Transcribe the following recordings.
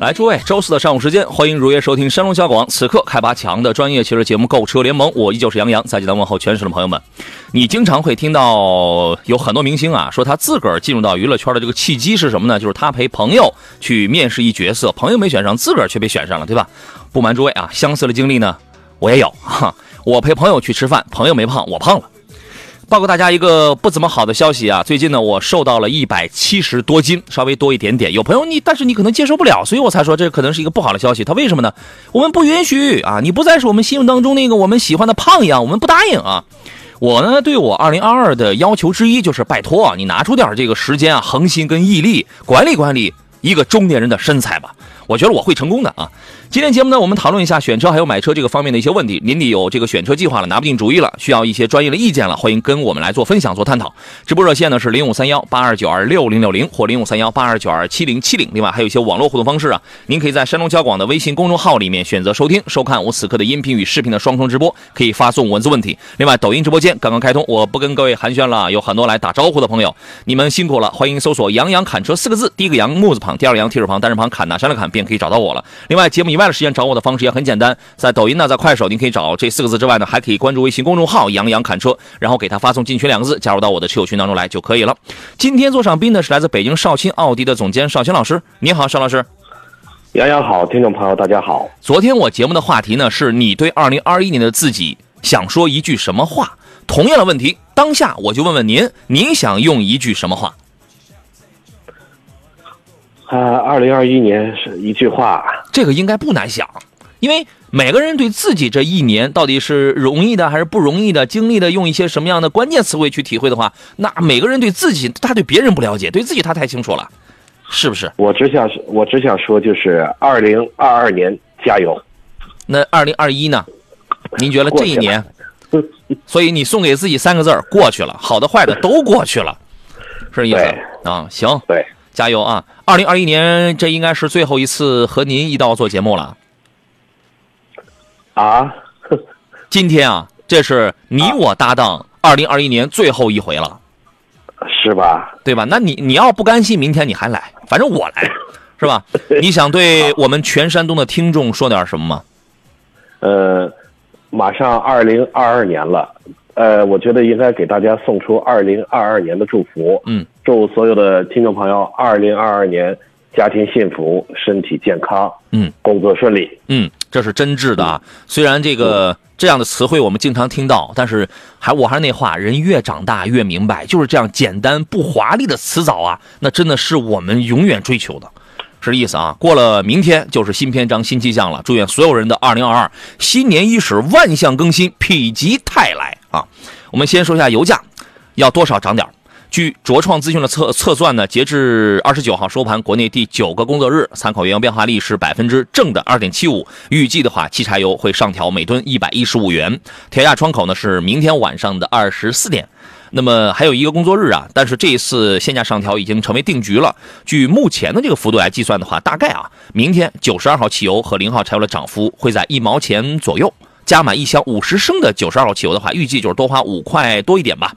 来，诸位，周四的上午时间，欢迎如约收听山东交广此刻开发强的专业汽车节目《购车联盟》，我依旧是杨洋，在济南问候全省的朋友们。你经常会听到有很多明星啊，说他自个儿进入到娱乐圈的这个契机是什么呢？就是他陪朋友去面试一角色，朋友没选上，自个儿却被选上了，对吧？不瞒诸位啊，相似的经历呢，我也有哈。我陪朋友去吃饭，朋友没胖，我胖了。报告大家一个不怎么好的消息啊！最近呢，我瘦到了一百七十多斤，稍微多一点点。有朋友你，但是你可能接受不了，所以我才说这可能是一个不好的消息。他为什么呢？我们不允许啊！你不再是我们心目当中那个我们喜欢的胖样，我们不答应啊！我呢，对我二零二二的要求之一就是拜托你拿出点这个时间啊，恒心跟毅力，管理管理一个中年人的身材吧。我觉得我会成功的啊！今天节目呢，我们讨论一下选车还有买车这个方面的一些问题。您得有这个选车计划了，拿不定主意了，需要一些专业的意见了，欢迎跟我们来做分享、做探讨。直播热线呢是零五三幺八二九二六零六零或零五三幺八二九二七零七零。另外还有一些网络互动方式啊，您可以在山东交广的微信公众号里面选择收听、收看我此刻的音频与视频的双重直播，可以发送文字问题。另外，抖音直播间刚刚开通，我不跟各位寒暄了，有很多来打招呼的朋友，你们辛苦了，欢迎搜索“杨洋侃车”四个字，第一个杨木字旁，第二个杨提手旁，单人旁，侃哪山的侃，便可以找到我了。另外，节目以外的时间找我的方式也很简单，在抖音呢，在快手，您可以找这四个字之外呢，还可以关注微信公众号“杨洋侃车”，然后给他发送“进群”两个字，加入到我的车友群当中来就可以了。今天坐上宾呢是来自北京少卿奥迪的总监少卿老师，您好，邵老师。杨洋好，听众朋友大家好。昨天我节目的话题呢，是你对二零二一年的自己想说一句什么话？同样的问题，当下我就问问您，您想用一句什么话？啊，二零二一年是一句话，这个应该不难想，因为每个人对自己这一年到底是容易的还是不容易的，经历的用一些什么样的关键词汇去体会的话，那每个人对自己，他对别人不了解，对自己他太清楚了，是不是？我只想我只想说，就是二零二二年加油。那二零二一呢？您觉得这一年？所以你送给自己三个字儿：过去了，好的坏的都过去了，是这意思啊？行，对。加油啊！二零二一年，这应该是最后一次和您一道做节目了。啊，今天啊，这是你我搭档二零二一年最后一回了，是吧？对吧？那你你要不甘心，明天你还来，反正我来，是吧？你想对我们全山东的听众说点什么吗？呃，马上二零二二年了。呃，我觉得应该给大家送出二零二二年的祝福。嗯，祝所有的听众朋友二零二二年家庭幸福、身体健康。嗯，工作顺利。嗯，这是真挚的啊。虽然这个这样的词汇我们经常听到，但是还我还是那话，人越长大越明白，就是这样简单不华丽的词藻啊，那真的是我们永远追求的，是这意思啊。过了明天就是新篇章、新气象了。祝愿所有人的二零二二新年伊始，万象更新，否极泰来。啊，我们先说一下油价，要多少涨点据卓创资讯的测测算呢，截至二十九号收盘，国内第九个工作日参考原油变化率是百分之正的二点七五。预计的话，汽柴油会上调每吨一百一十五元。调价窗口呢是明天晚上的二十四点。那么还有一个工作日啊，但是这一次限价上调已经成为定局了。据目前的这个幅度来计算的话，大概啊，明天九十二号汽油和零号柴油的涨幅会在一毛钱左右。加满一箱五十升的九十二号汽油的话，预计就是多花五块多一点吧。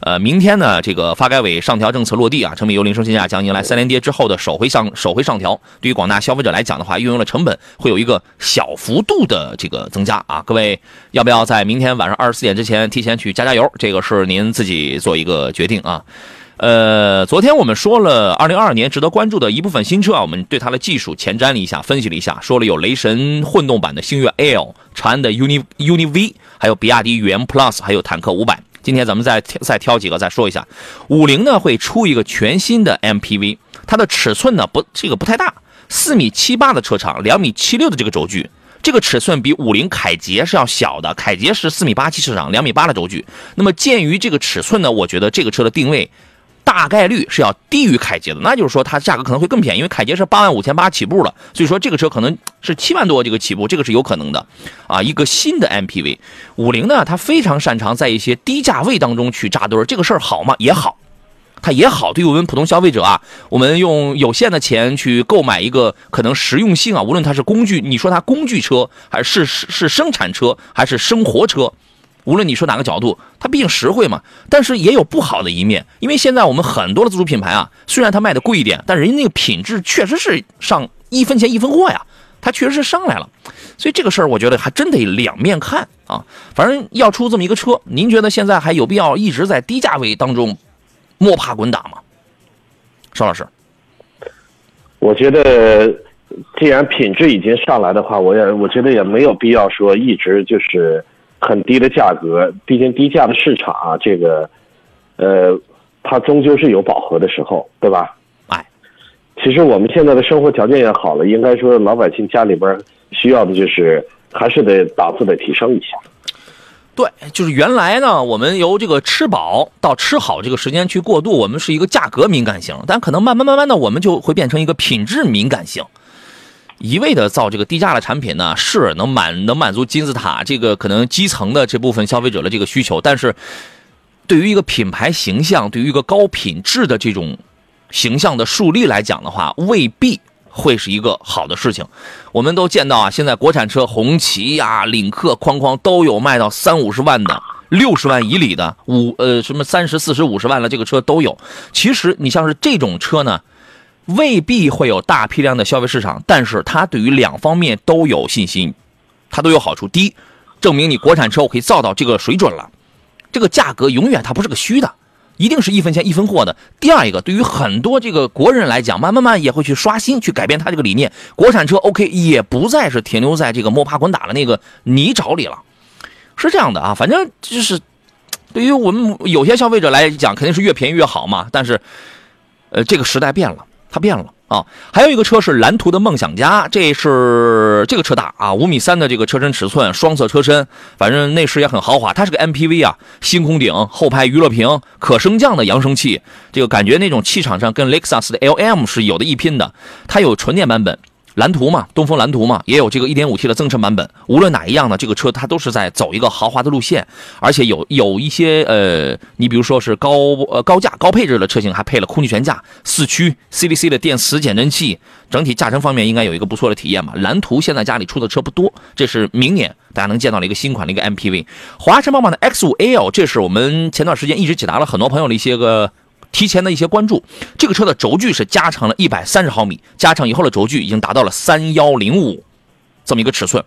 呃，明天呢，这个发改委上调政策落地啊，成品油零售限价将迎来三连跌之后的首回上首回上调。对于广大消费者来讲的话，运用的成本会有一个小幅度的这个增加啊。各位要不要在明天晚上二十四点之前提前去加加油？这个是您自己做一个决定啊。呃，昨天我们说了，二零二二年值得关注的一部分新车啊，我们对它的技术前瞻了一下，分析了一下，说了有雷神混动版的星越 L，长安的 UNI UNI V，还有比亚迪元 Plus，还有坦克五百。今天咱们再再挑几个再说一下。五菱呢会出一个全新的 MPV，它的尺寸呢不这个不太大，四米七八的车长，两米七六的这个轴距，这个尺寸比五菱凯捷是要小的，凯捷是四米八七车长，两米八的轴距。那么鉴于这个尺寸呢，我觉得这个车的定位。大概率是要低于凯捷的，那就是说它价格可能会更便宜，因为凯捷是八万五千八起步了，所以说这个车可能是七万多这个起步，这个是有可能的，啊，一个新的 MPV，五菱呢，它非常擅长在一些低价位当中去扎堆，这个事儿好吗？也好，它也好，对于我们普通消费者啊，我们用有限的钱去购买一个可能实用性啊，无论它是工具，你说它工具车还是是是生产车还是生活车。无论你说哪个角度，它毕竟实惠嘛，但是也有不好的一面。因为现在我们很多的自主品牌啊，虽然它卖的贵一点，但人家那个品质确实是上一分钱一分货呀，它确实是上来了。所以这个事儿，我觉得还真得两面看啊。反正要出这么一个车，您觉得现在还有必要一直在低价位当中摸爬滚打吗？邵老师，我觉得既然品质已经上来的话，我也我觉得也没有必要说一直就是。很低的价格，毕竟低价的市场啊，这个，呃，它终究是有饱和的时候，对吧？哎，其实我们现在的生活条件也好了，应该说老百姓家里边需要的就是还是得档次得提升一下。对，就是原来呢，我们由这个吃饱到吃好这个时间去过渡，我们是一个价格敏感型，但可能慢慢慢慢的，我们就会变成一个品质敏感型。一味的造这个低价的产品呢，是能满能满足金字塔这个可能基层的这部分消费者的这个需求，但是对于一个品牌形象，对于一个高品质的这种形象的树立来讲的话，未必会是一个好的事情。我们都见到啊，现在国产车红旗呀、领克框框都有卖到三五十万的、六十万以里的五呃什么三十四十五十万的这个车都有。其实你像是这种车呢。未必会有大批量的消费市场，但是它对于两方面都有信心，它都有好处。第一，证明你国产车我可以造到这个水准了，这个价格永远它不是个虚的，一定是一分钱一分货的。第二一个，对于很多这个国人来讲，慢慢慢也会去刷新，去改变他这个理念。国产车 OK 也不再是停留在这个摸爬滚打的那个泥沼里了，是这样的啊。反正就是对于我们有些消费者来讲，肯定是越便宜越好嘛。但是，呃，这个时代变了。它变了啊！还有一个车是蓝图的梦想家，这是这个车大啊，五米三的这个车身尺寸，双色车身，反正内饰也很豪华。它是个 MPV 啊，星空顶，后排娱乐屏，可升降的扬声器，这个感觉那种气场上跟雷克萨斯的 LM 是有的一拼的。它有纯电版本。蓝图嘛，东风蓝图嘛，也有这个 1.5T 的增程版本。无论哪一样呢，这个车它都是在走一个豪华的路线，而且有有一些呃，你比如说是高呃高价高配置的车型，还配了空气悬架、四驱、CDC 的电磁减震器，整体驾乘方面应该有一个不错的体验嘛。蓝图现在家里出的车不多，这是明年大家能见到的一个新款的一个 MPV。华晨宝马的 X5L，这是我们前段时间一直解答了很多朋友的一些个。提前的一些关注，这个车的轴距是加长了一百三十毫米，加长以后的轴距已经达到了三幺零五这么一个尺寸。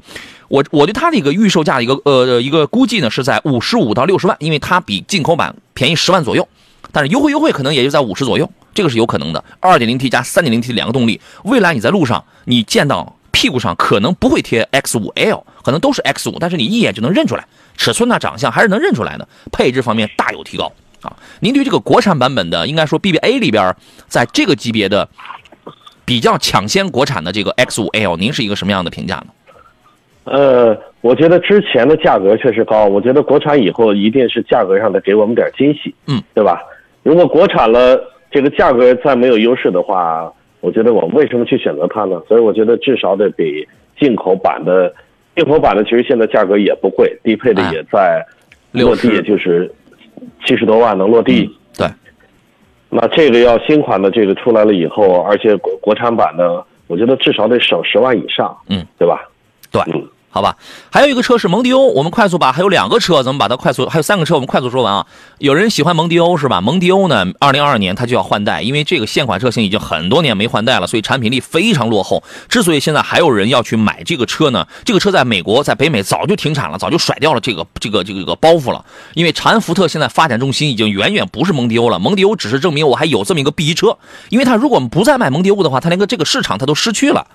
我我对它的一个预售价的一个呃一个估计呢是在五十五到六十万，因为它比进口版便宜十万左右，但是优惠优惠可能也就在五十左右，这个是有可能的。二点零 T 加三点零 T 两个动力，未来你在路上你见到屁股上可能不会贴 X 五 L，可能都是 X 五，但是你一眼就能认出来，尺寸呐长相还是能认出来的，配置方面大有提高。啊，您对这个国产版本的，应该说 BBA 里边，在这个级别的比较抢先国产的这个 X5L，您是一个什么样的评价呢？呃，我觉得之前的价格确实高，我觉得国产以后一定是价格上的给我们点惊喜，嗯，对吧？如果国产了这个价格再没有优势的话，我觉得我为什么去选择它呢？所以我觉得至少得比进口版的，进口版的其实现在价格也不贵，低配的也在落地，也就是。七十多万能落地，对。那这个要新款的这个出来了以后，而且国国产版的，我觉得至少得省十万以上，嗯，对吧？对，嗯。好吧，还有一个车是蒙迪欧，我们快速把还有两个车，咱们把它快速，还有三个车，我们快速说完啊。有人喜欢蒙迪欧是吧？蒙迪欧呢，二零二二年它就要换代，因为这个现款车型已经很多年没换代了，所以产品力非常落后。之所以现在还有人要去买这个车呢，这个车在美国，在北美早就停产了，早就甩掉了这个这个这个这个包袱了。因为长安福特现在发展重心已经远远不是蒙迪欧了，蒙迪欧只是证明我还有这么一个 B 级车，因为它如果不再卖蒙迪欧的话，它连个这个市场它都失去了。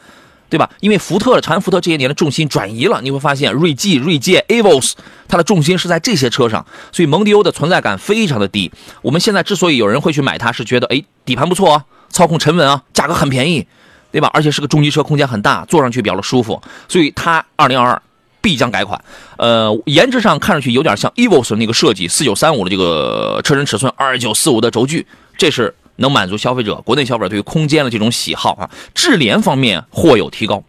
对吧？因为福特、长安福特这些年的重心转移了，你会发现锐际、锐界、Avos，它的重心是在这些车上，所以蒙迪欧的存在感非常的低。我们现在之所以有人会去买它，是觉得哎，底盘不错啊，操控沉稳啊，价格很便宜，对吧？而且是个中级车，空间很大，坐上去比较的舒服，所以它2022必将改款。呃，颜值上看上去有点像 Avos 那个设计，四九三五的这个车身尺寸，二九四五的轴距。这是能满足消费者国内消费者对于空间的这种喜好啊。智联方面或有提高。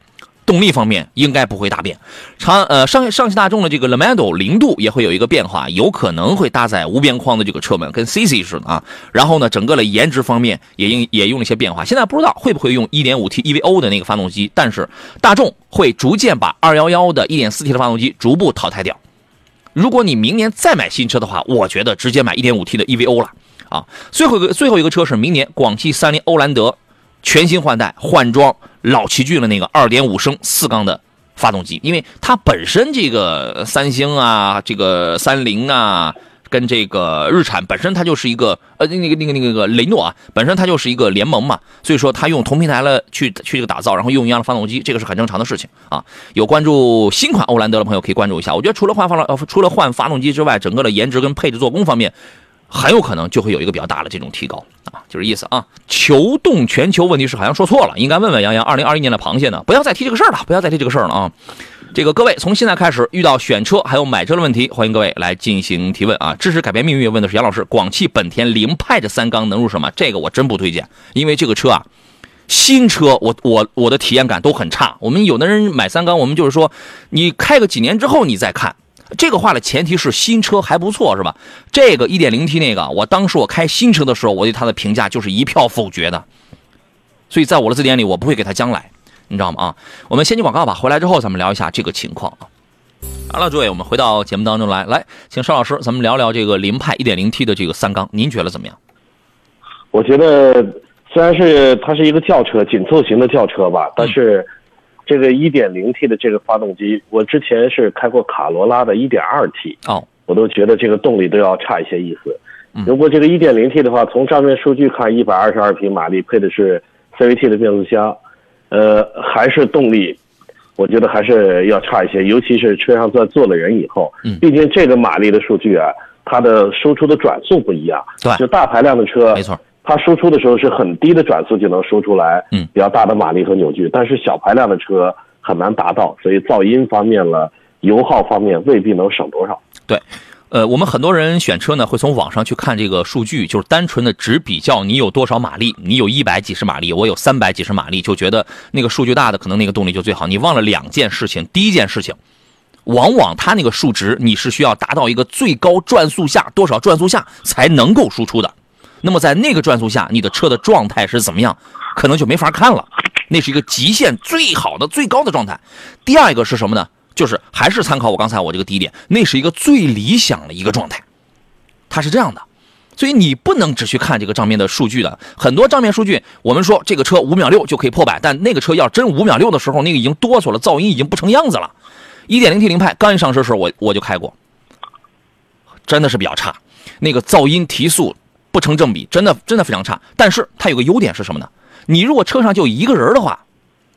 动力方面应该不会大变，长呃上上汽大众的这个 Lamando 零度也会有一个变化，有可能会搭载无边框的这个车门，跟 CC 似的啊。然后呢，整个的颜值方面也应也用了一些变化，现在不知道会不会用 1.5T EVO 的那个发动机，但是大众会逐渐把211的 1.4T 的发动机逐步淘汰掉。如果你明年再买新车的话，我觉得直接买 1.5T 的 EVO 了啊。最后一个最后一个车是明年广汽三菱欧蓝德全新换代换装。老奇骏的那个2.5升四缸的发动机，因为它本身这个三星啊，这个三菱啊，跟这个日产本身它就是一个呃那个那个那个那个雷诺啊，本身它就是一个联盟嘛，所以说它用同平台了去去这个打造，然后用一样的发动机，这个是很正常的事情啊。有关注新款欧蓝德的朋友可以关注一下，我觉得除了换发了除了换发动机之外，整个的颜值跟配置做工方面。很有可能就会有一个比较大的这种提高啊，就是意思啊。球动全球问题是好像说错了，应该问问杨洋。二零二一年的螃蟹呢？不要再提这个事儿了，不要再提这个事儿了啊。这个各位从现在开始遇到选车还有买车的问题，欢迎各位来进行提问啊。支持改变命运问的是杨老师，广汽本田凌派的三缸能入什么？这个我真不推荐，因为这个车啊，新车我我我的体验感都很差。我们有的人买三缸，我们就是说你开个几年之后你再看。这个话的前提是新车还不错，是吧？这个 1.0T 那个，我当时我开新车的时候，我对它的评价就是一票否决的。所以在我的字典里，我不会给它将来，你知道吗？啊，我们先进广告吧，回来之后咱们聊一下这个情况啊。好了，诸位，我们回到节目当中来，来，请邵老师，咱们聊聊这个凌派 1.0T 的这个三缸，您觉得怎么样？我觉得虽然是它是一个轿车，紧凑型的轿车吧，但是。这个 1.0T 的这个发动机，我之前是开过卡罗拉的 1.2T，哦，我都觉得这个动力都要差一些意思。如果这个 1.0T 的话，从账面数据看，122匹马力，配的是 CVT 的变速箱，呃，还是动力，我觉得还是要差一些。尤其是车上坐坐了人以后，毕竟这个马力的数据啊，它的输出的转速不一样，对，就大排量的车，没错。它输出的时候是很低的转速就能输出来，嗯，比较大的马力和扭矩，但是小排量的车很难达到，所以噪音方面了，油耗方面未必能省多少。对，呃，我们很多人选车呢，会从网上去看这个数据，就是单纯的只比较你有多少马力，你有一百几十马力，我有三百几十马力，就觉得那个数据大的可能那个动力就最好。你忘了两件事情，第一件事情，往往它那个数值你是需要达到一个最高转速下多少转速下才能够输出的。那么在那个转速下，你的车的状态是怎么样，可能就没法看了。那是一个极限最好的最高的状态。第二一个是什么呢？就是还是参考我刚才我这个第一点，那是一个最理想的一个状态。它是这样的，所以你不能只去看这个账面的数据的。很多账面数据，我们说这个车五秒六就可以破百，但那个车要真五秒六的时候，那个已经哆嗦了，噪音已经不成样子了。一点零 T 凌派刚一上市的时候，我我就开过，真的是比较差，那个噪音提速。不成正比，真的真的非常差。但是它有个优点是什么呢？你如果车上就一个人的话，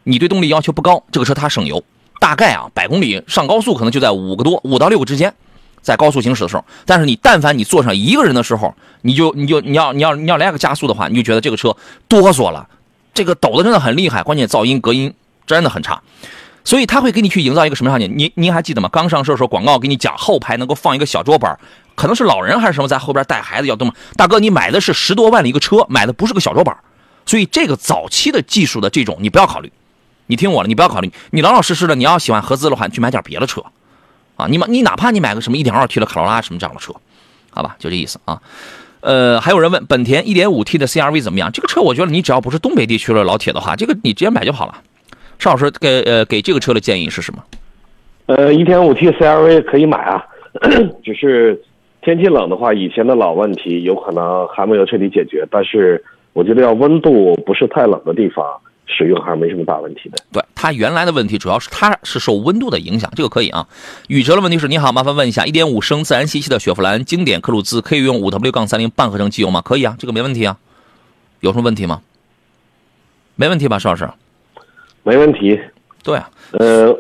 你对动力要求不高，这个车它省油，大概啊百公里上高速可能就在五个多五到六个之间，在高速行驶的时候。但是你但凡你坐上一个人的时候，你就你就你要你要你要来个加速的话，你就觉得这个车哆嗦了，这个抖的真的很厉害，关键噪音隔音真的很差。所以他会给你去营造一个什么场景？您您还记得吗？刚上市的时候广告给你讲后排能够放一个小桌板。可能是老人还是什么，在后边带孩子要动么？大哥，你买的是十多万的一个车，买的不是个小桌板，所以这个早期的技术的这种你不要考虑。你听我的，你不要考虑，你老老实实的，你要喜欢合资的话，你去买点别的车，啊，你买你哪怕你买个什么 1.2T 的卡罗拉什么这样的车，好吧，就这意思啊。呃，还有人问本田 1.5T 的 CRV 怎么样？这个车我觉得你只要不是东北地区的老铁的话，这个你直接买就好了。邵老师给呃给这个车的建议是什么？呃，1.5T CRV 可以买啊，只是。天气冷的话，以前的老问题有可能还没有彻底解决，但是我觉得要温度不是太冷的地方使用还是没什么大问题的。对它原来的问题主要是它是受温度的影响，这个可以啊。宇哲的问题是：你好，麻烦问一下一点五升自然吸气的雪佛兰经典科鲁兹可以用五 W 杠三零半合成机油吗？可以啊，这个没问题啊。有什么问题吗？没问题吧，邵老师？没问题。对啊，呃。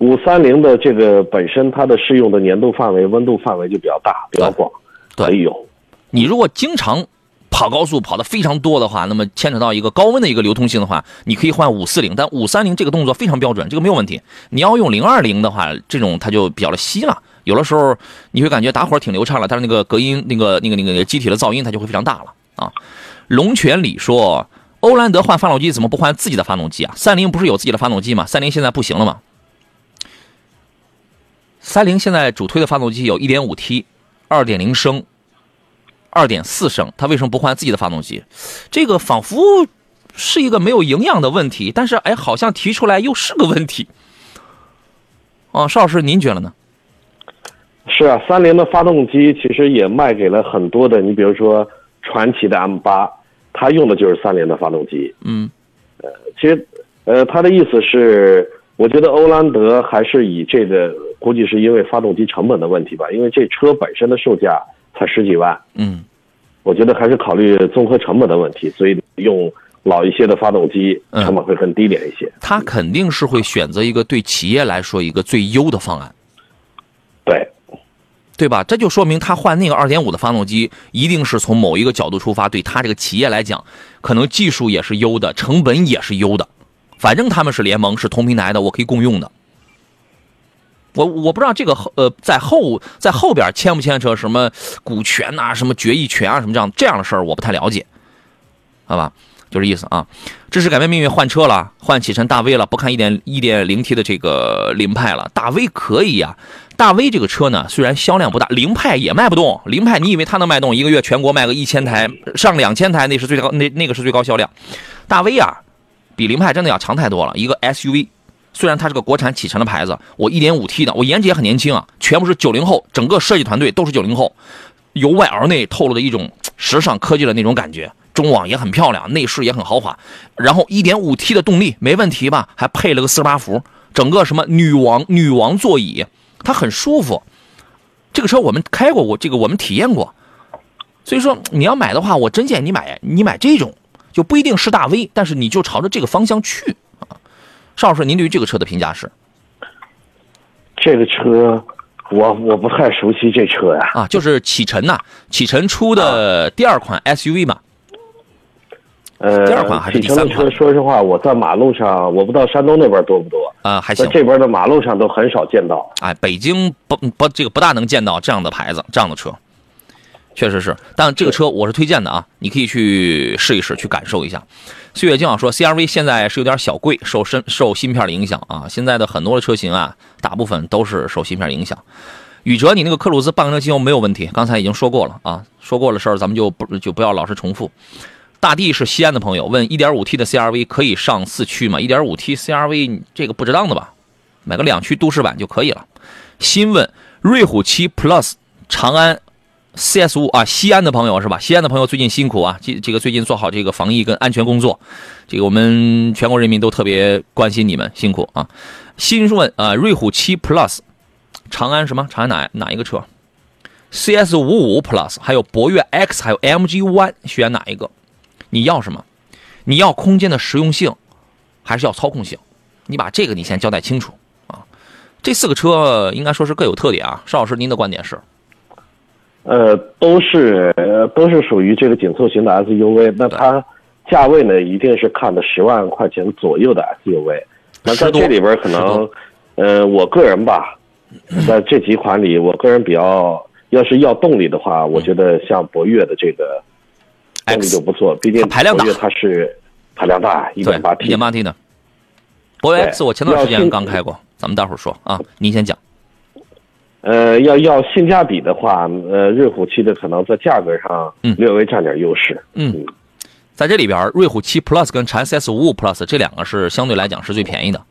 五三零的这个本身它的适用的粘度范围、温度范围就比较大、比较广，可以用。你如果经常跑高速跑的非常多的话，那么牵扯到一个高温的一个流通性的话，你可以换五四零，但五三零这个动作非常标准，这个没有问题。你要用零二零的话，这种它就比较的稀了，有的时候你会感觉打火挺流畅了，但是那个隔音、那个、那个、那个机体的噪音它就会非常大了啊。龙泉里说，欧蓝德换发动机怎么不换自己的发动机啊？三菱不是有自己的发动机吗？三菱现在不行了吗？三菱现在主推的发动机有 1.5T、2.0升、2.4升，它为什么不换自己的发动机？这个仿佛是一个没有营养的问题，但是哎，好像提出来又是个问题。哦，邵老师，您觉得呢？是啊，三菱的发动机其实也卖给了很多的，你比如说传祺的 M 八，它用的就是三菱的发动机。嗯，呃其实，呃，他的意思是，我觉得欧蓝德还是以这个，估计是因为发动机成本的问题吧，因为这车本身的售价才十几万，嗯，我觉得还是考虑综合成本的问题，所以用老一些的发动机，嗯成本会更低廉一些。他肯定是会选择一个对企业来说一个最优的方案。对，对吧？这就说明他换那个二点五的发动机，一定是从某一个角度出发，对他这个企业来讲，可能技术也是优的，成本也是优的。反正他们是联盟，是同平台的，我可以共用的。我我不知道这个呃，在后在后边牵不牵扯什么股权呐、什么决议权啊，什么这样这样的事儿，我不太了解，好吧？就这意思啊。支持改变命运换车了，换启辰大 V 了，不看一点一点零 T 的这个凌派了，大 V 可以呀、大 V 这个车呢，虽然销量不大，凌派也卖不动。凌派你以为它能卖动？一个月全国卖个一千台，上两千台，那是最高，那那个是最高销量。大 V 啊，比凌派真的要强太多了。一个 SUV，虽然它是个国产启辰的牌子，我 1.5T 的，我颜值也很年轻啊，全部是九零后，整个设计团队都是九零后，由外而内透露的一种时尚科技的那种感觉。中网也很漂亮，内饰也很豪华，然后 1.5T 的动力没问题吧？还配了个四十八伏，整个什么女王女王座椅，它很舒服。这个车我们开过，我这个我们体验过，所以说你要买的话，我真建议你买你买这种，就不一定是大 V，但是你就朝着这个方向去。啊。邵老师，您对于这个车的评价是？这个车，我我不太熟悉这车呀。啊，就是启辰呐、启辰出的第二款 SUV 嘛，呃，第二款还是第三款？车，说实话，我在马路上，我不知道山东那边多不多，啊，还行，这边的马路上都很少见到。哎，北京不不这个不大能见到这样的牌子，这样的车，确实是。但这个车我是推荐的啊，你可以去试一试，去感受一下。岁月静好说，CRV 现在是有点小贵，受身受芯片的影响啊。现在的很多的车型啊，大部分都是受芯片影响。宇哲，你那个克鲁兹半个机油没有问题，刚才已经说过了啊，说过的事儿咱们就不就不要老是重复。大地是西安的朋友问，1.5T 的 CRV 可以上四驱吗？1.5T CRV 这个不值当的吧？买个两驱都市版就可以了。新问瑞虎7 Plus 长安 CS 五啊，西安的朋友是吧？西安的朋友最近辛苦啊，这这个最近做好这个防疫跟安全工作，这个我们全国人民都特别关心你们，辛苦啊。新顺啊，瑞虎7 Plus 长安什么？长安哪哪一个车？CS 五五 Plus 还有博越 X 还有 MG One 选哪一个？你要什么？你要空间的实用性，还是要操控性？你把这个你先交代清楚啊。这四个车应该说是各有特点啊。邵老师，您的观点是？呃，都是呃都是属于这个紧凑型的 SUV，那它价位呢一定是看的十万块钱左右的 SUV。那在这里边可能，呃，我个人吧，在这几款里，我个人比较，要是要动力的话，我觉得像博越的这个动力就不错，毕竟它排量大它是排量大，一对点八，一 T 点。八 T 的。博越对 X 我前段时间刚开过，咱们待会儿说啊，您先讲。呃，要要性价比的话，呃，瑞虎七的可能在价格上嗯略微占点优势。嗯，在这里边，瑞虎七 Plus 跟长安 CS 五五 Plus 这两个是相对来讲是最便宜的，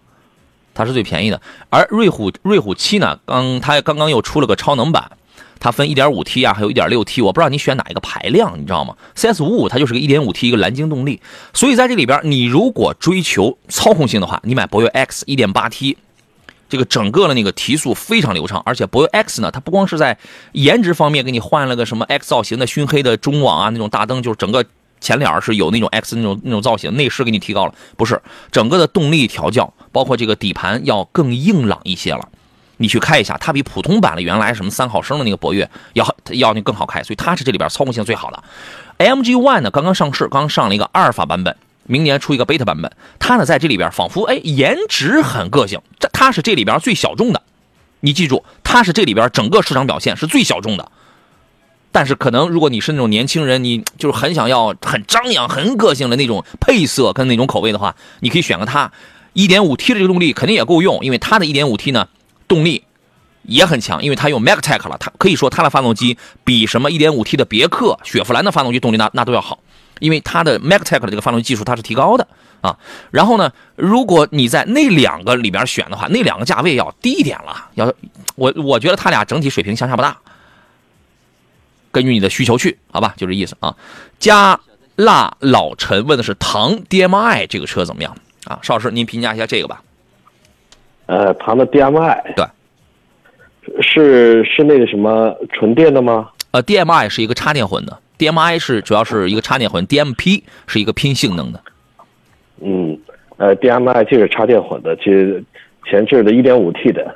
它是最便宜的。而瑞虎瑞虎七呢，刚它刚刚又出了个超能版，它分 1.5T 啊，还有 1.6T，我不知道你选哪一个排量，你知道吗？CS 五五它就是个 1.5T 一个蓝鲸动力，所以在这里边，你如果追求操控性的话，你买博越 X 1.8T。这个整个的那个提速非常流畅，而且博越 X 呢，它不光是在颜值方面给你换了个什么 X 造型的熏黑的中网啊，那种大灯，就是整个前脸是有那种 X 那种那种造型，内饰给你提高了，不是整个的动力调教，包括这个底盘要更硬朗一些了。你去开一下，它比普通版的原来什么三毫升的那个博越要要那更好开，所以它是这里边操控性最好的。AMG One 呢刚刚上市，刚上了一个阿尔法版本，明年出一个 beta 版本。它呢在这里边仿佛哎颜值很个性，这它是这里边最小众的。你记住，它是这里边整个市场表现是最小众的。但是可能如果你是那种年轻人，你就是很想要很张扬、很个性的那种配色跟那种口味的话，你可以选个它。1.5T 的这个动力肯定也够用，因为它的一点五 T 呢动力也很强，因为它用 Magtech 了，它可以说它的发动机比什么 1.5T 的别克、雪佛兰的发动机动力那那都要好，因为它的 MagTech 的这个发动机技术它是提高的啊。然后呢，如果你在那两个里边选的话，那两个价位要低一点了，要我我觉得它俩整体水平相差不大。根据你的需求去，好吧，就这意思啊。加辣老陈问的是唐 DMI 这个车怎么样啊？邵老师，您评价一下这个吧。呃，唐的 DMI 对，是是那个什么纯电的吗？呃，DMI 是一个插电混的，DMI 是主要是一个插电混，DMP 是一个拼性能的。嗯，呃，DMI 就是插电混的，其实前置的 1.5T 的。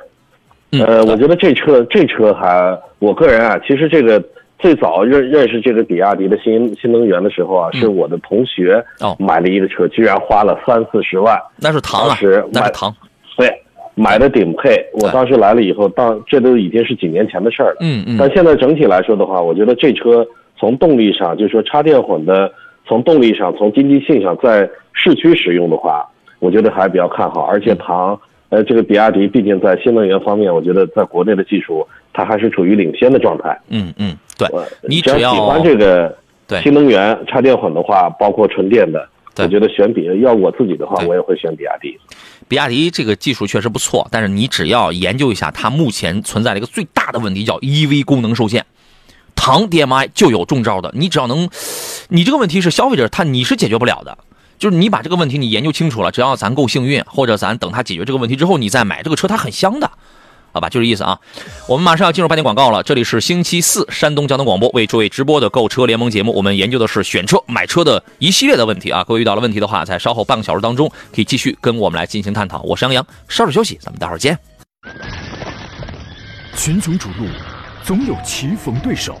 呃，我觉得这车这车还，我个人啊，其实这个。最早认认识这个比亚迪的新新能源的时候啊，是我的同学哦买了一个车，居然花了三四十万。那是唐啊，那是唐。对，买的顶配。我当时来了以后，当这都已经是几年前的事儿了。嗯嗯。但现在整体来说的话，我觉得这车从动力上，就是说插电混的，从动力上，从经济性上，在市区使用的话，我觉得还比较看好。而且唐，呃，这个比亚迪毕竟在新能源方面，我觉得在国内的技术。它还是处于领先的状态。嗯嗯，对，你只要喜欢这个对新能源插电混的话，包括纯电的，我觉得选比要我自己的话，我也会选比亚迪。比亚迪这个技术确实不错，但是你只要研究一下，它目前存在的一个最大的问题叫 EV 功能受限。唐 DMI 就有中招的，你只要能，你这个问题是消费者他你是解决不了的，就是你把这个问题你研究清楚了，只要咱够幸运，或者咱等他解决这个问题之后，你再买这个车，它很香的。好吧，就这意思啊。我们马上要进入半点广告了。这里是星期四山东交通广播为诸位直播的购车联盟节目。我们研究的是选车、买车的一系列的问题啊。各位遇到了问题的话，在稍后半个小时当中可以继续跟我们来进行探讨。我是杨洋，稍事休息，咱们待会儿见。群雄逐鹿，总有棋逢对手，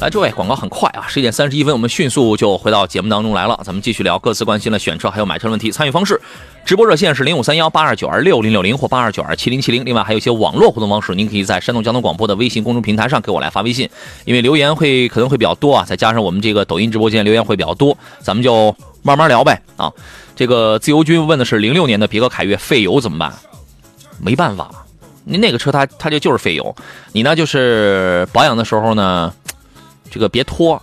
来，诸位，广告很快啊，十一点三十一分，我们迅速就回到节目当中来了。咱们继续聊各自关心的选车还有买车问题。参与方式，直播热线是零五三幺八二九二六零六零或八二九二七零七零。另外还有一些网络互动方式，您可以在山东交通广播的微信公众平台上给我来发微信，因为留言会可能会比较多啊，再加上我们这个抖音直播间留言会比较多，咱们就慢慢聊呗啊。这个自由军问的是零六年的别克凯越费油怎么办？没办法，您那个车它它就就是费油，你呢就是保养的时候呢。这个别拖，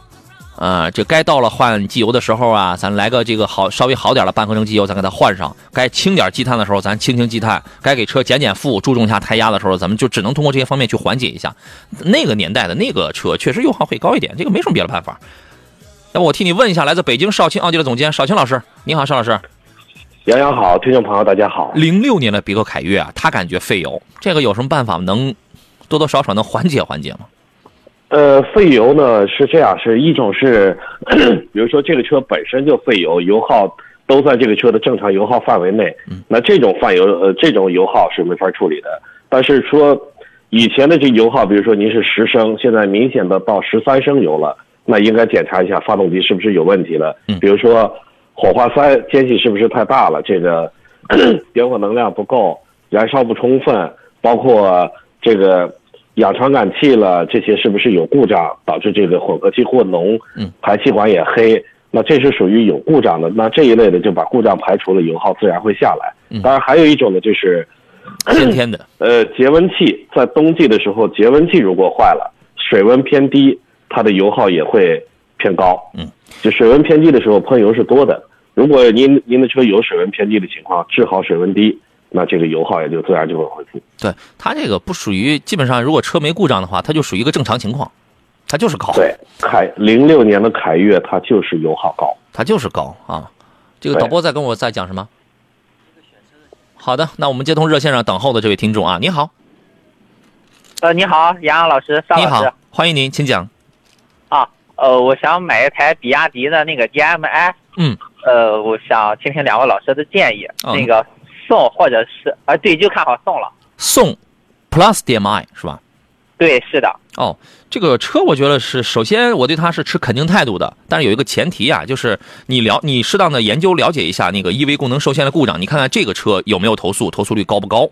啊，这该到了换机油的时候啊，咱来个这个好稍微好点的半合成机油，咱给它换上。该轻点积碳的时候，咱轻轻积碳。该给车减减负，注重一下胎压的时候，咱们就只能通过这些方面去缓解一下。那个年代的那个车确实油耗会高一点，这个没什么别的办法。要不我替你问一下，来自北京少卿奥迪的总监少卿老师，你好，邵老师。杨洋好，听众朋友大家好。零六年的别克凯越啊，他感觉费油，这个有什么办法能多多少少能缓解缓解吗？呃，费油呢是这样，是一种是，比如说这个车本身就费油，油耗都在这个车的正常油耗范围内，那这种泛油呃这种油耗是没法处理的。但是说以前的这油耗，比如说您是十升，现在明显的到十三升油了，那应该检查一下发动机是不是有问题了。比如说火花塞间隙是不是太大了，这个 点火能量不够，燃烧不充分，包括这个。氧传感器了，这些是不是有故障导致这个混合气过浓？嗯，排气管也黑，那这是属于有故障的。那这一类的就把故障排除了，油耗自然会下来。当然，还有一种呢，就是 先天的。呃，节温器在冬季的时候，节温器如果坏了，水温偏低，它的油耗也会偏高。嗯，就水温偏低的时候喷油是多的。如果您您的车有水温偏低的情况，治好水温低。那这个油耗也就自然就会恢复。对它这个不属于基本上，如果车没故障的话，它就属于一个正常情况，它就是高。对，凯零六年的凯越它就是油耗高，它就是高啊。这个导播在跟我在讲什么？好的，那我们接通热线上等候的这位听众啊，你好。呃，你好，杨洋老师，邵老师，欢迎您，请讲。啊，呃，我想买一台比亚迪的那个 DMI。嗯。呃，我想听听两位老师的建议。哦那个宋或者是啊，对，就看好宋了。宋 Plus DMI 是吧？对，是的。哦，这个车我觉得是，首先我对它是持肯定态度的，但是有一个前提啊，就是你了你适当的研究了解一下那个 EV 功能受限的故障，你看看这个车有没有投诉，投诉率高不高？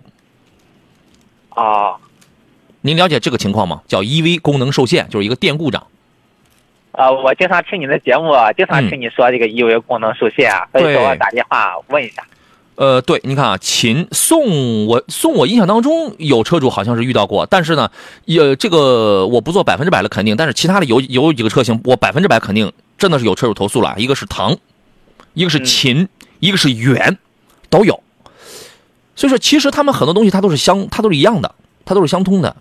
哦，您了解这个情况吗？叫 EV 功能受限，就是一个电故障。呃，我经常听你的节目，经常听你说这个 EV 功能受限啊，所以对说我打电话问一下。呃，对，你看啊，秦宋我宋我印象当中有车主好像是遇到过，但是呢，也这个我不做百分之百的肯定，但是其他的有有几个车型我百分之百肯定真的是有车主投诉了，一个是唐，一个是秦，一个是远，都有。所以说，其实他们很多东西它都是相，它都是一样的，它都是相通的。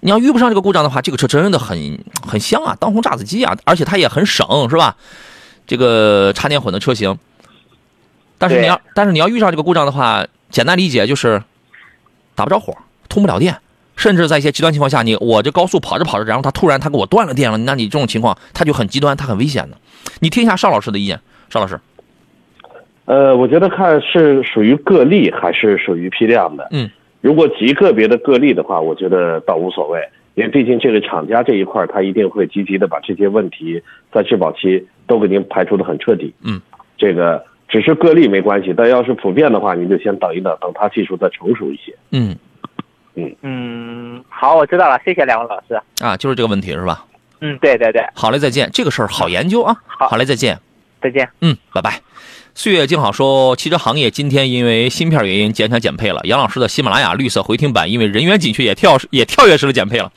你要遇不上这个故障的话，这个车真的很很香啊，当红炸子鸡啊，而且它也很省，是吧？这个插电混的车型。但是你要，但是你要遇上这个故障的话，简单理解就是打不着火，通不了电，甚至在一些极端情况下，你我这高速跑着跑着，然后它突然它给我断了电了，那你这种情况它就很极端，它很危险的。你听一下邵老师的意见，邵老师，呃，我觉得看是属于个例还是属于批量的。嗯，如果极个别的个例的话，我觉得倒无所谓，因为毕竟这个厂家这一块，他一定会积极的把这些问题在质保期都给您排除的很彻底。嗯，这个只是个例没关系，但要是普遍的话，你就先等一等，等它技术再成熟一些。嗯嗯嗯，好，我知道了，谢谢两位老师。啊，就是这个问题是吧？嗯，对对对，好嘞，再见，这个事儿好研究啊。好好嘞，再见。再见。嗯，拜拜。岁月静好说，汽车行业今天因为芯片原因减产减配了。杨老师的喜马拉雅绿色回听版因为人员紧缺也跳也跳跃式的减配了。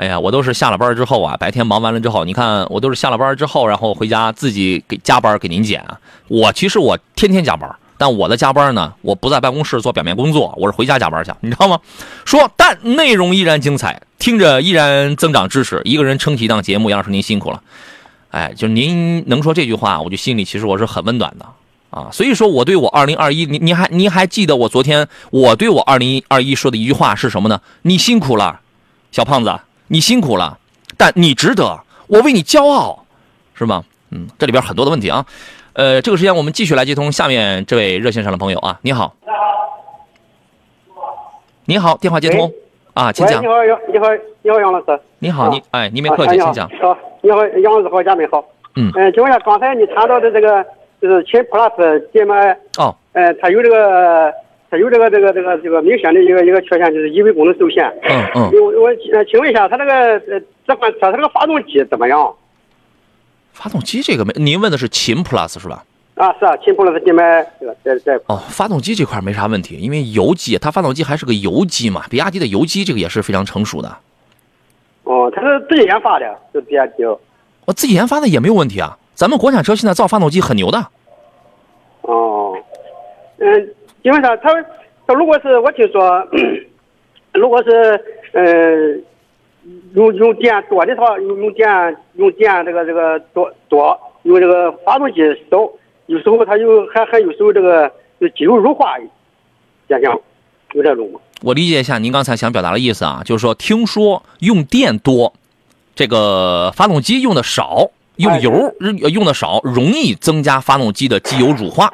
哎呀，我都是下了班之后啊，白天忙完了之后，你看我都是下了班之后，然后回家自己给加班给您剪。我其实我天天加班，但我的加班呢，我不在办公室做表面工作，我是回家加班去，你知道吗？说但内容依然精彩，听着依然增长知识。一个人撑起一档节目，杨老师您辛苦了。哎，就您能说这句话，我就心里其实我是很温暖的啊。所以说，我对我二零二一，您您还您还记得我昨天我对我二零二一说的一句话是什么呢？你辛苦了，小胖子，你辛苦了，但你值得，我为你骄傲，是吗？嗯，这里边很多的问题啊。呃，这个时间我们继续来接通下面这位热线上的朋友啊，你好，你好，电话接通啊，请，讲你。好，杨，你好，你好，杨老师。你好，啊你哎，您别客气，请讲。好，你好，杨老师好，嘉宾好。嗯嗯，请问一下，刚才你谈到的这个就是秦 Plus DM，哦，呃，它有这个，它有这个这个这个这个明显的一个一个缺陷，就是移位功能受限。嗯嗯，我我呃，请问一下，它这个呃这款车它这个发动机怎么样？发动机这个没，您问的是秦 Plus 是吧？啊，是啊，秦 Plus DM 这个在在哦，发动机这块没啥问题，因为油机它发动机还是个油机嘛，比亚迪的油机这个也是非常成熟的，哦，它是自己研发的，是比亚迪。我自己研发的也没有问题啊。咱们国产车现在造发动机很牛的，哦，嗯，因为啥他他如果是我听说，如果是呃用用电多的话，用用电用电这个这个多多用这个发动机少，有时候它有还还有时候这个就机油乳化现象，有这种吗？我理解一下您刚才想表达的意思啊，就是说听说用电多，这个发动机用的少，用油用的少，容易增加发动机的机油乳化。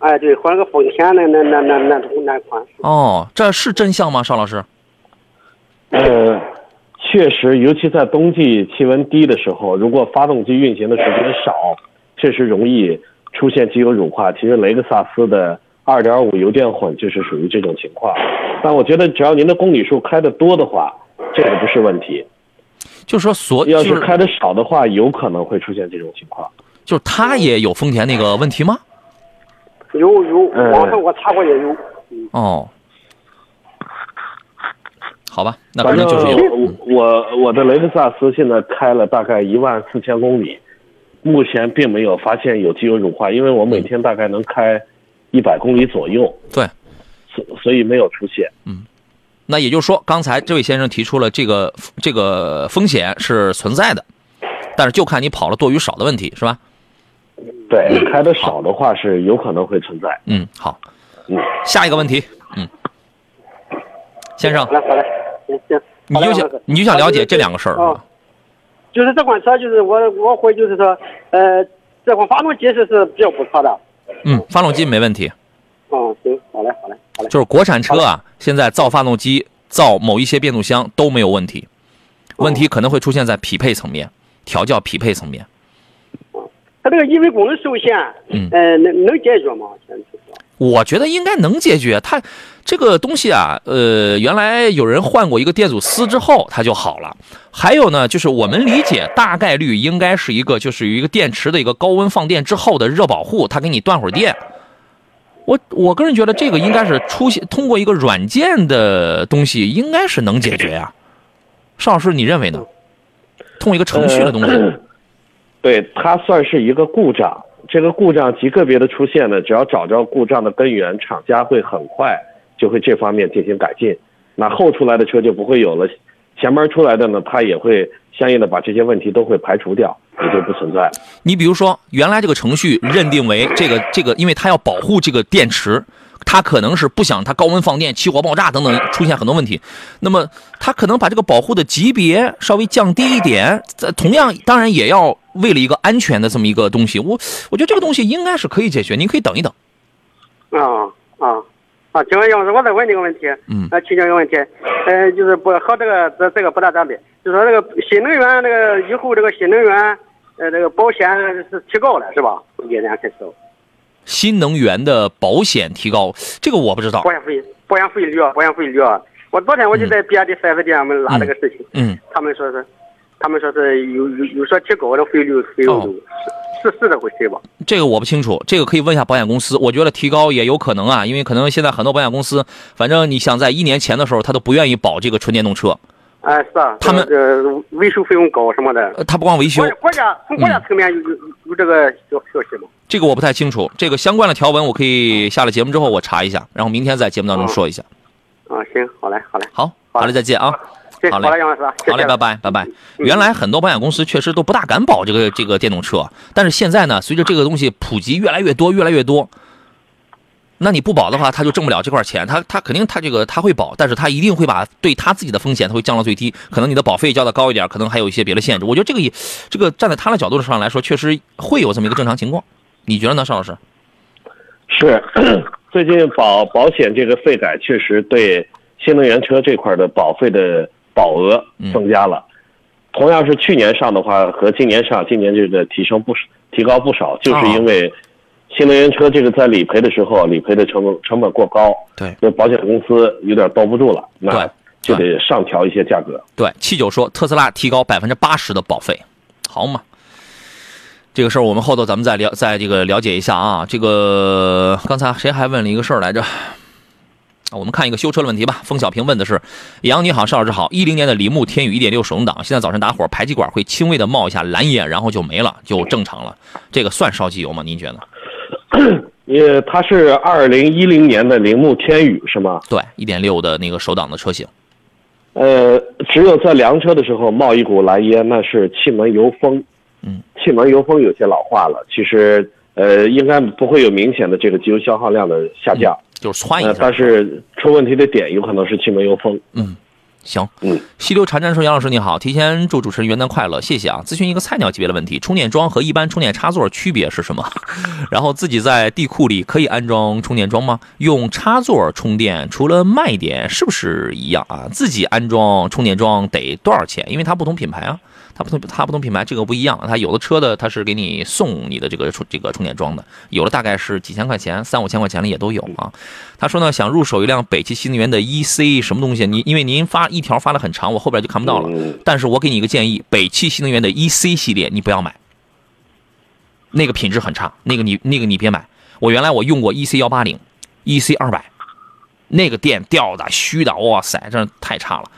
哎，对，换个丰田那那那那那那款。哦，这是真相吗，邵老师？呃，确实，尤其在冬季气温低的时候，如果发动机运行的时间少，确实容易出现机油乳化。其实雷克萨斯的2.5油电混就是属于这种情况。但我觉得，只要您的公里数开的多的话，这个不是问题。就说所要是是开的少的话，有可能会出现这种情况。就是他也有丰田那个问题吗？有有，呃网上我查过也有。哦，好吧，那可反正能就是有。我我我的雷克萨斯现在开了大概一万四千公里，目前并没有发现有机油乳化，因为我每天大概能开一百公里左右，对，所所以没有出现。嗯那也就是说，刚才这位先生提出了这个这个风险是存在的，但是就看你跑了多与少的问题，是吧？对，开的少的话是有可能会存在。嗯，好。嗯，下一个问题，嗯，先生好，嘞好嘞，行行。你就想你就想了解这两个事儿，啊哦？就是这款车，就是我我会就是说，呃，这款发动机是是比较不错的。嗯，发动机没问题，哦，行，好嘞，好嘞，好嘞。就是国产车啊，现在造发动机、造某一些变速箱都没有问题，问题可能会出现在匹配层面、调教匹配层面。它这个因为功能受限，嗯呃，能能解决吗？我觉得应该能解决。它这个东西啊，呃，原来有人换过一个电阻丝之后，它就好了。还有呢，就是我们理解大概率应该是一个，就是一个电池的一个高温放电之后的热保护，它给你断会儿电。我我个人觉得这个应该是出现通过一个软件的东西，应该是能解决呀、邵老师，你认为呢？通过一个程序的东西，呃对，它算是一个故障。这个故障极个别的出现呢，只要找着故障的根源，厂家会很快就会这方面进行改进。那后出来的车就不会有了，前面出来的呢，它也会相应的把这些问题都会排除掉，也就不存在了。你比如说，原来这个程序认定为这个这个，因为它要保护这个电池，它可能是不想它高温放电、起火爆炸等等出现很多问题，那么它可能把这个保护的级别稍微降低一点。在同样，当然也要为了一个安全的这么一个东西，我我觉得这个东西应该是可以解决，您可以等一等。啊啊啊！请问杨老师，我再问你个问题，嗯啊，请教一个问题，呃，就是不和这个这这个不大沾边，就说这个新能源这个以后这个新能源，呃，这个保险是提高了是吧？从今年开始，新能源的保险提高，这个我不知道保。险费保险费率保险费率，我昨天我就在比亚迪 4S 店我们拉这个事情，嗯，他们说是，他们说是有有有说提高的费率费用是是是这回事吧？这个我不清楚，这个可以问一下保险公司。我觉得提高也有可能啊，因为可能现在很多保险公司，反正你想在一年前的时候，他都不愿意保这个纯电动车，哎，是啊，他们呃维修费用高什么的，呃，他不光维修国，家从国家层面有有有这个消消息吗？这个我不太清楚。这个相关的条文我可以下了节目之后我查一下，然后明天在节目当中说一下。啊，行，好嘞，好嘞，好，好嘞，再见啊。行，好嘞好嘞，杨老师啊，谢好嘞，拜拜，拜拜。嗯原来很多保险公司确实都不大敢保这个这个电动车，但是现在呢，随着这个东西普及越来越多，越来越多，那你不保的话，他就挣不了这块钱。他他肯定他这个他会保，但是他一定会把对他自己的风险他会降到最低。可能你的保费交的高一点，可能还有一些别的限制。我觉得这个也这个站在他的角度上来说，确实会有这么一个正常情况。你觉得呢，邵老师？是，最近保保险这个费改确实对新能源车这块的保费的保额增加了。同样是去年上的话，和今年上，今年这个提升不少，提高不少，就是因为新能源车这个在理赔的时候，理赔的成本成本过高，对那保险公司有点兜不住了，那对就得上调一些价格。对，七九说特斯拉提高百分之八十的保费，好嘛？这个事儿我们后头咱们再了，再这个了解一下啊。这个刚才谁还问了一个事儿来着？啊我们看一个修车的问题吧。封小平问的是：杨你好，邵老师好。一零年的铃木天宇一点六手动挡，现在早晨打火，排气管会轻微的冒一下蓝烟，然后就没了，就正常了。这个算烧机油吗？您觉得？呃，它是二零一零年的铃木天宇是吗？对，一点六的那个手挡的车型。呃，只有在凉车的时候冒一股蓝烟，那是气门油封。嗯，气门油封有些老化了，其实呃应该不会有明显的这个机油消耗量的下降，就是窜一下。呃，但是出问题的点有可能是气门油封。嗯，行。嗯，溪流潺潺说：“杨老师你好，提前祝主持人元旦快乐，谢谢啊。咨询一个菜鸟级别的问题：充电桩和一般充电插座区别是什么？然后自己在地库里可以安装充电桩吗？用插座充电，除了卖点是不是一样啊？自己安装充电桩得多少钱？因为它不同品牌啊。”它不同，它不同品牌，这个不一样。它有的车的它是给你送你的这个充这个充电桩的，有的大概是几千块钱，三五千块钱的也都有啊。他说呢，想入手一辆北汽新能源的 EC 什么东西？你因为您发一条发的很长，我后边就看不到了。嗯但是我给你一个建议，北汽新能源的 EC 系列你不要买，那个品质很差，那个你那个你别买。我原来我用过 EC 幺八零，EC 二百，那个电掉的虚的，哇塞，真是太差了。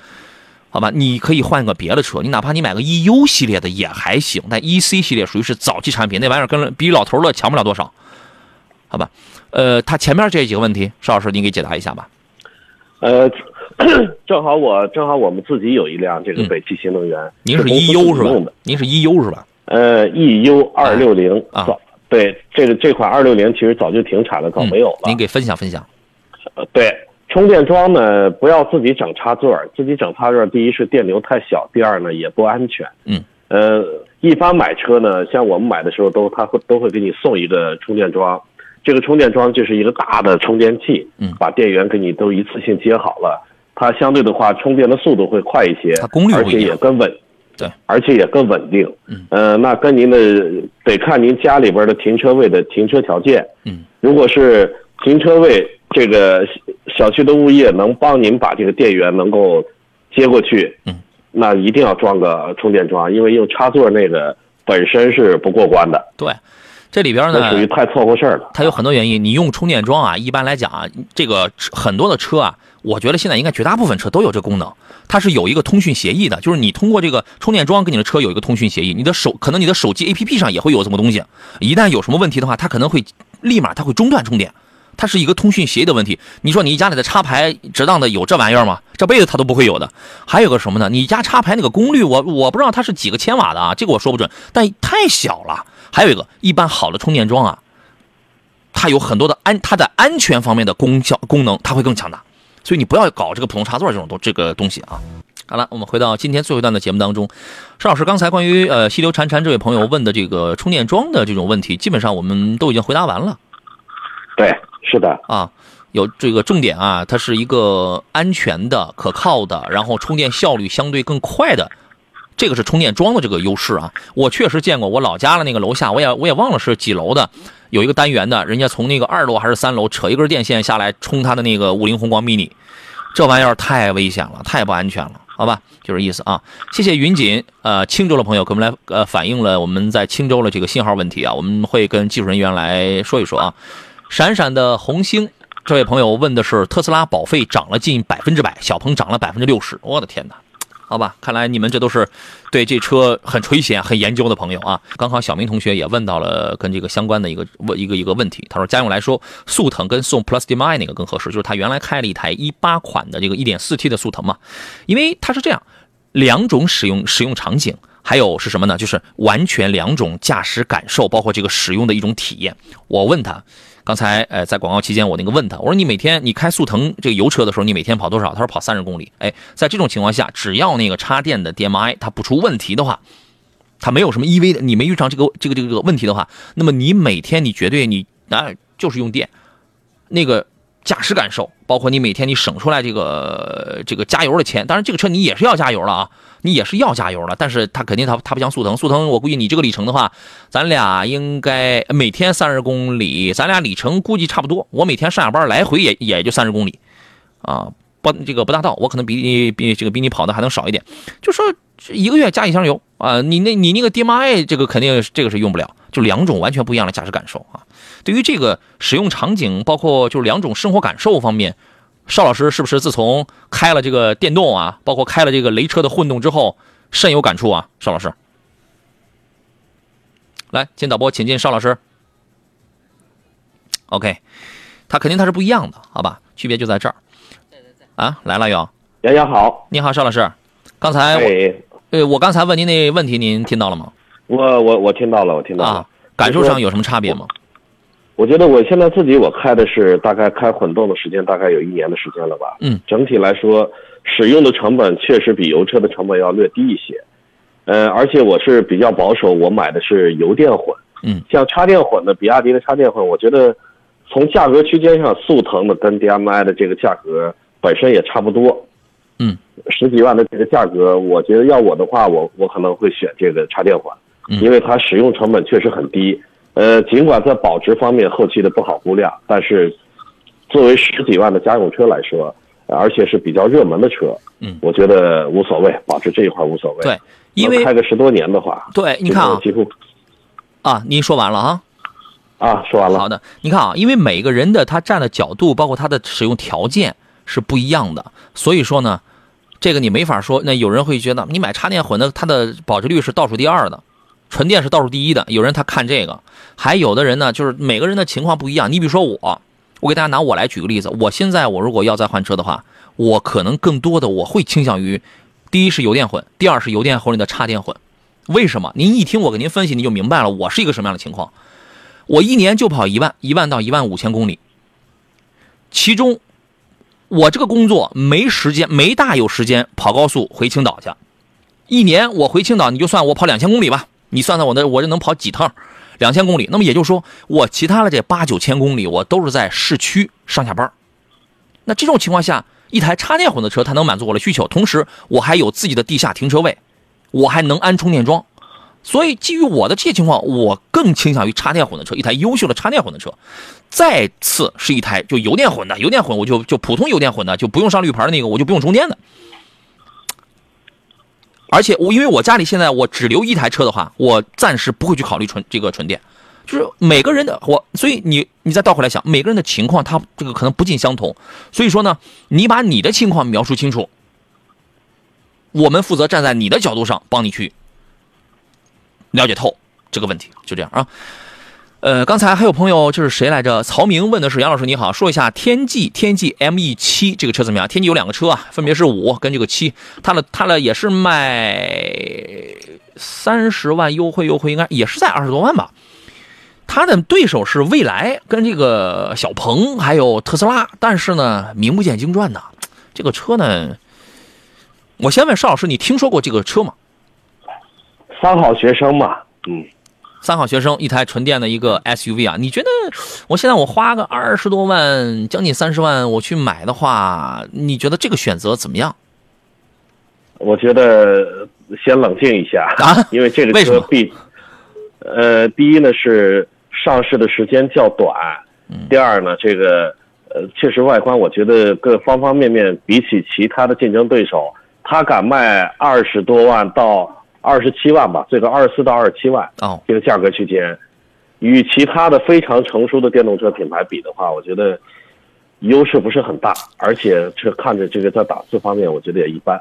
好吧，你可以换个别的车，你哪怕你买个 EU 系列的也还行，但 EC 系列属于是早期产品，那玩意儿跟比老头乐强不了多少，好吧？呃，他前面这几个问题，邵老师您给解答一下吧。呃，正好我正好我们自己有一辆这个北汽新能源，嗯您是 EU 是吧？您是 EU 是吧？呃，EU 二六零啊早对这个这款二六零其实早就停产了，早没有了。嗯您给分享分享。呃，对，充电桩呢，不要自己整插座儿，自己整插座儿，第一是电流太小，第二呢也不安全。嗯，呃，一般买车呢，像我们买的时候都他会都会给你送一个充电桩，这个充电桩就是一个大的充电器，嗯把电源给你都一次性接好了，它相对的话充电的速度会快一些，它功率而且也更稳，对，而且也更稳定。嗯，呃，那跟您的得看您家里边的停车位的停车条件。嗯，如果是停车位，这个小区的物业能帮您把这个电源能够接过去，嗯，那一定要装个充电桩，因为用插座那个本身是不过关的，对，这里边呢属于太错过事儿了。它有很多原因。你用充电桩啊，一般来讲啊，这个很多的车啊，我觉得现在应该绝大部分车都有这功能。它是有一个通讯协议的，就是你通过这个充电桩跟你的车有一个通讯协议，你的手可能你的手机 APP 上也会有什么东西。一旦有什么问题的话，它可能会立马它会中断充电。它是一个通讯协议的问题。你说你家里的插排值当的有这玩意儿吗？这辈子它都不会有的。还有个什么呢？你家插排那个功率，我我不知道它是几个千瓦的啊，这个我说不准，但太小了。还有一个，一般好的充电桩啊，它有很多的安，它在安全方面的功效功能，它会更强大。所以你不要搞这个普通插座这种东这个东西啊。好了，我们回到今天最后一段的节目当中，邵老师刚才关于呃溪流潺潺这位朋友问的这个充电桩的这种问题，基本上我们都已经回答完了对，是的，啊。有这个重点啊，它是一个安全的、可靠的，然后充电效率相对更快的，这个是充电桩的这个优势啊。我确实见过，我老家的那个楼下，我也我也忘了是几楼的，有一个单元的，人家从那个二楼还是三楼扯一根电线下来充他的那个五菱宏光 mini，这玩意儿太危险了，太不安全了，好吧，就这意思啊。谢谢云锦，呃，青州的朋友给我们来呃反映了我们在青州的这个信号问题啊，我们会跟技术人员来说一说啊。闪闪的红星，这位朋友问的是特斯拉保费涨了近百分之百，小鹏涨了百分之六十，我的天哪！好吧，看来你们这都是对这车很垂涎、很研究的朋友啊。刚好小明同学也问到了跟这个相关的一个问一个一个问题，他说家用来说，速腾跟宋 Plus DM-i 哪个更合适？就是他原来开了一台一八款的这个一点四 T 的速腾嘛，因为它是这样，两种使用使用场景。还有是什么呢？就是完全两种驾驶感受，包括这个使用的一种体验。我问他，刚才呃在广告期间我那个问他，我说你每天你开速腾这个油车的时候，你每天跑多少？他说跑三十公里。哎，在这种情况下，只要那个插电的 DMI 它不出问题的话，它没有什么 EV 的，你没遇上这个这个这个问题的话，那么你每天你绝对你啊、就是用电，那个驾驶感受，包括你每天你省出来这个这个加油的钱，当然这个车你也是要加油了啊，你也是要加油了，但是它肯定它它不像速腾，速腾我估计你这个里程的话，咱俩应该每天三十公里，咱俩里程估计差不多，我每天上下班来回也也就三十公里，啊，不这个不大到，我可能比你比这个比你跑的还能少一点，就说一个月加一箱油啊，你那你那个 DMI 这个肯定这个是用不了，就两种完全不一样的驾驶感受啊。对于这个使用场景，包括就是两种生活感受方面，邵老师是不是自从开了这个电动啊，包括开了这个雷车的混动之后，深有感触啊？邵老师，来，金导播，请进，邵老师。OK，他肯定他是不一样的，好吧？区别就在这儿。啊，来了又，杨洋好，你好，邵老师。刚才我哎，呃，我刚才问您那问题，您听到了吗？我我我听到了，我听到了。啊，感受上有什么差别吗？我觉得我现在自己我开的是大概开混动的时间大概有一年的时间了吧。嗯，整体来说，使用的成本确实比油车的成本要略低一些。呃，而且我是比较保守，我买的是油电混。嗯，像插电混的，比亚迪的插电混，我觉得从价格区间上，速腾的跟 DMI 的这个价格本身也差不多。嗯，十几万的这个价格，我觉得要我的话，我我可能会选这个插电混，嗯因为它使用成本确实很低。呃，尽管在保值方面后期的不好估量，但是作为十几万的家用车来说，呃而且是比较热门的车，嗯我觉得无所谓，保值这一块无所谓。对，因为开个十多年的话，对，你看啊几乎啊，您说完了啊。啊，说完了。好的，你看啊，因为每个人的他站的角度，包括他的使用条件是不一样的，所以说呢，这个你没法说。那有人会觉得你买插电混的，它的保值率是倒数第二的，纯电是倒数第一的。有人他看这个，还有的人呢，就是每个人的情况不一样。你比如说我，我给大家拿我来举个例子，我现在我如果要再换车的话，我可能更多的我会倾向于，第一是油电混，第二是油电混里的插电混。为什么？您一听我给您分析，你就明白了，我是一个什么样的情况。我一年就跑一万，一万到一万五千公里，其中我这个工作没时间，没大有时间跑高速回青岛去。一年我回青岛，你就算我跑两千公里吧，你算算我的，我这能跑几趟？两千公里。那么也就是说，我其他的这八九千公里，我都是在市区上下班。那这种情况下，一台插电混的车，它能满足我的需求，同时我还有自己的地下停车位，我还能安充电桩。所以基于我的这些情况，我更倾向于插电混的车，一台优秀的插电混的车。再次是一台就油电混的，油电混我就就普通油电混的，就不用上绿牌的那个，我就不用充电的。而且我因为我家里现在我只留一台车的话，我暂时不会去考虑纯这个纯电。就是每个人的我，所以你你再倒回来想，每个人的情况他这个可能不尽相同。所以说呢，你把你的情况描述清楚，我们负责站在你的角度上帮你去了解透这个问题，就这样啊。呃，刚才还有朋友就是谁来着？曹明问的是杨老师你好，说一下天际天际 ME 七这个车怎么样？天际有两个车啊，分别是五跟这个七，它的它的也是卖三十万优惠优惠，应该也是在二十多万吧。它的对手是蔚来跟这个小鹏还有特斯拉，但是呢名不见经传呐。这个车呢，我先问邵老师，你听说过这个车吗？三好学生嘛，嗯。三好学生一台纯电的一个 SUV 啊，你觉得我现在我花个二十多万，将近三十万，我去买的话，你觉得这个选择怎么样？我觉得先冷静一下啊，因为这个车必，呃，第一呢是上市的时间较短，第二呢这个呃确实外观我觉得各方方面面比起其他的竞争对手，他敢卖二十多万到。二十七万吧，最高二十四到二十七万哦，这个价格区间，与其他的非常成熟的电动车品牌比的话，我觉得优势不是很大，而且这看着这个在档次方面，我觉得也一般。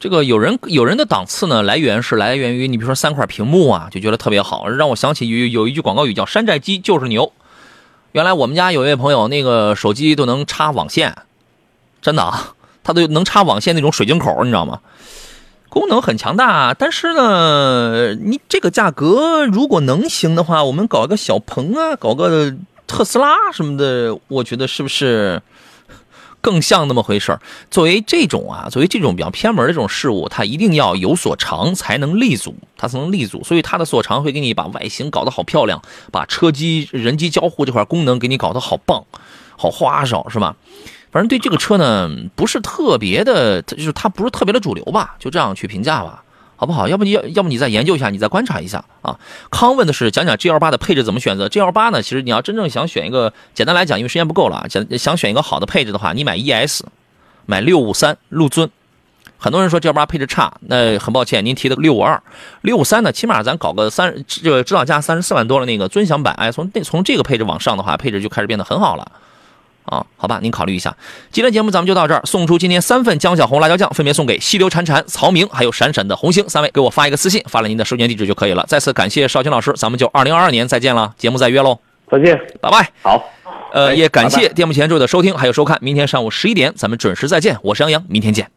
这个有人有人的档次呢，来源是来源于你比如说三块屏幕啊，就觉得特别好，让我想起有有一句广告语叫“山寨机就是牛”。原来我们家有一位朋友，那个手机都能插网线，真的啊，他都能插网线那种水晶口，你知道吗？功能很强大，但是呢，你这个价格如果能行的话，我们搞个小鹏啊，搞个特斯拉什么的，我觉得是不是更像那么回事儿作为这种啊，作为这种比较偏门的这种事物，它一定要有所长才能立足，它才能立足。所以它的所长会给你把外形搞得好漂亮，把车机、人机交互这块功能给你搞得好棒、好花哨，是吧？反正对这个车呢，不是特别的，就是它不是特别的主流吧，就这样去评价吧，好不好？要不你要，要不你再研究一下，你再观察一下啊。康问的是讲讲 G L 八的配置怎么选择。G L 八呢，其实你要真正想选一个，简单来讲，因为时间不够了，想想选一个好的配置的话，你买 E S，买六五三陆尊。很多人说 G L 八配置差，那很抱歉，您提的六五二、六五三呢，起码咱搞个三，这个指导价三十四万多的那个尊享版，哎，从那从这个配置往上的话，配置就开始变得很好了。啊，好吧，您考虑一下。今天节目咱们就到这儿，送出今天三份江小红辣椒酱，分别送给溪流潺潺、曹明还有闪闪的红星三位，给我发一个私信，发了您的收件地址就可以了。再次感谢邵青老师，咱们就二零二二年再见了，节目再约喽，再见，拜拜。好，呃，也感谢电幕前诸位的收听还有收看，明天上午十一点咱们准时再见，我是杨洋，明天见。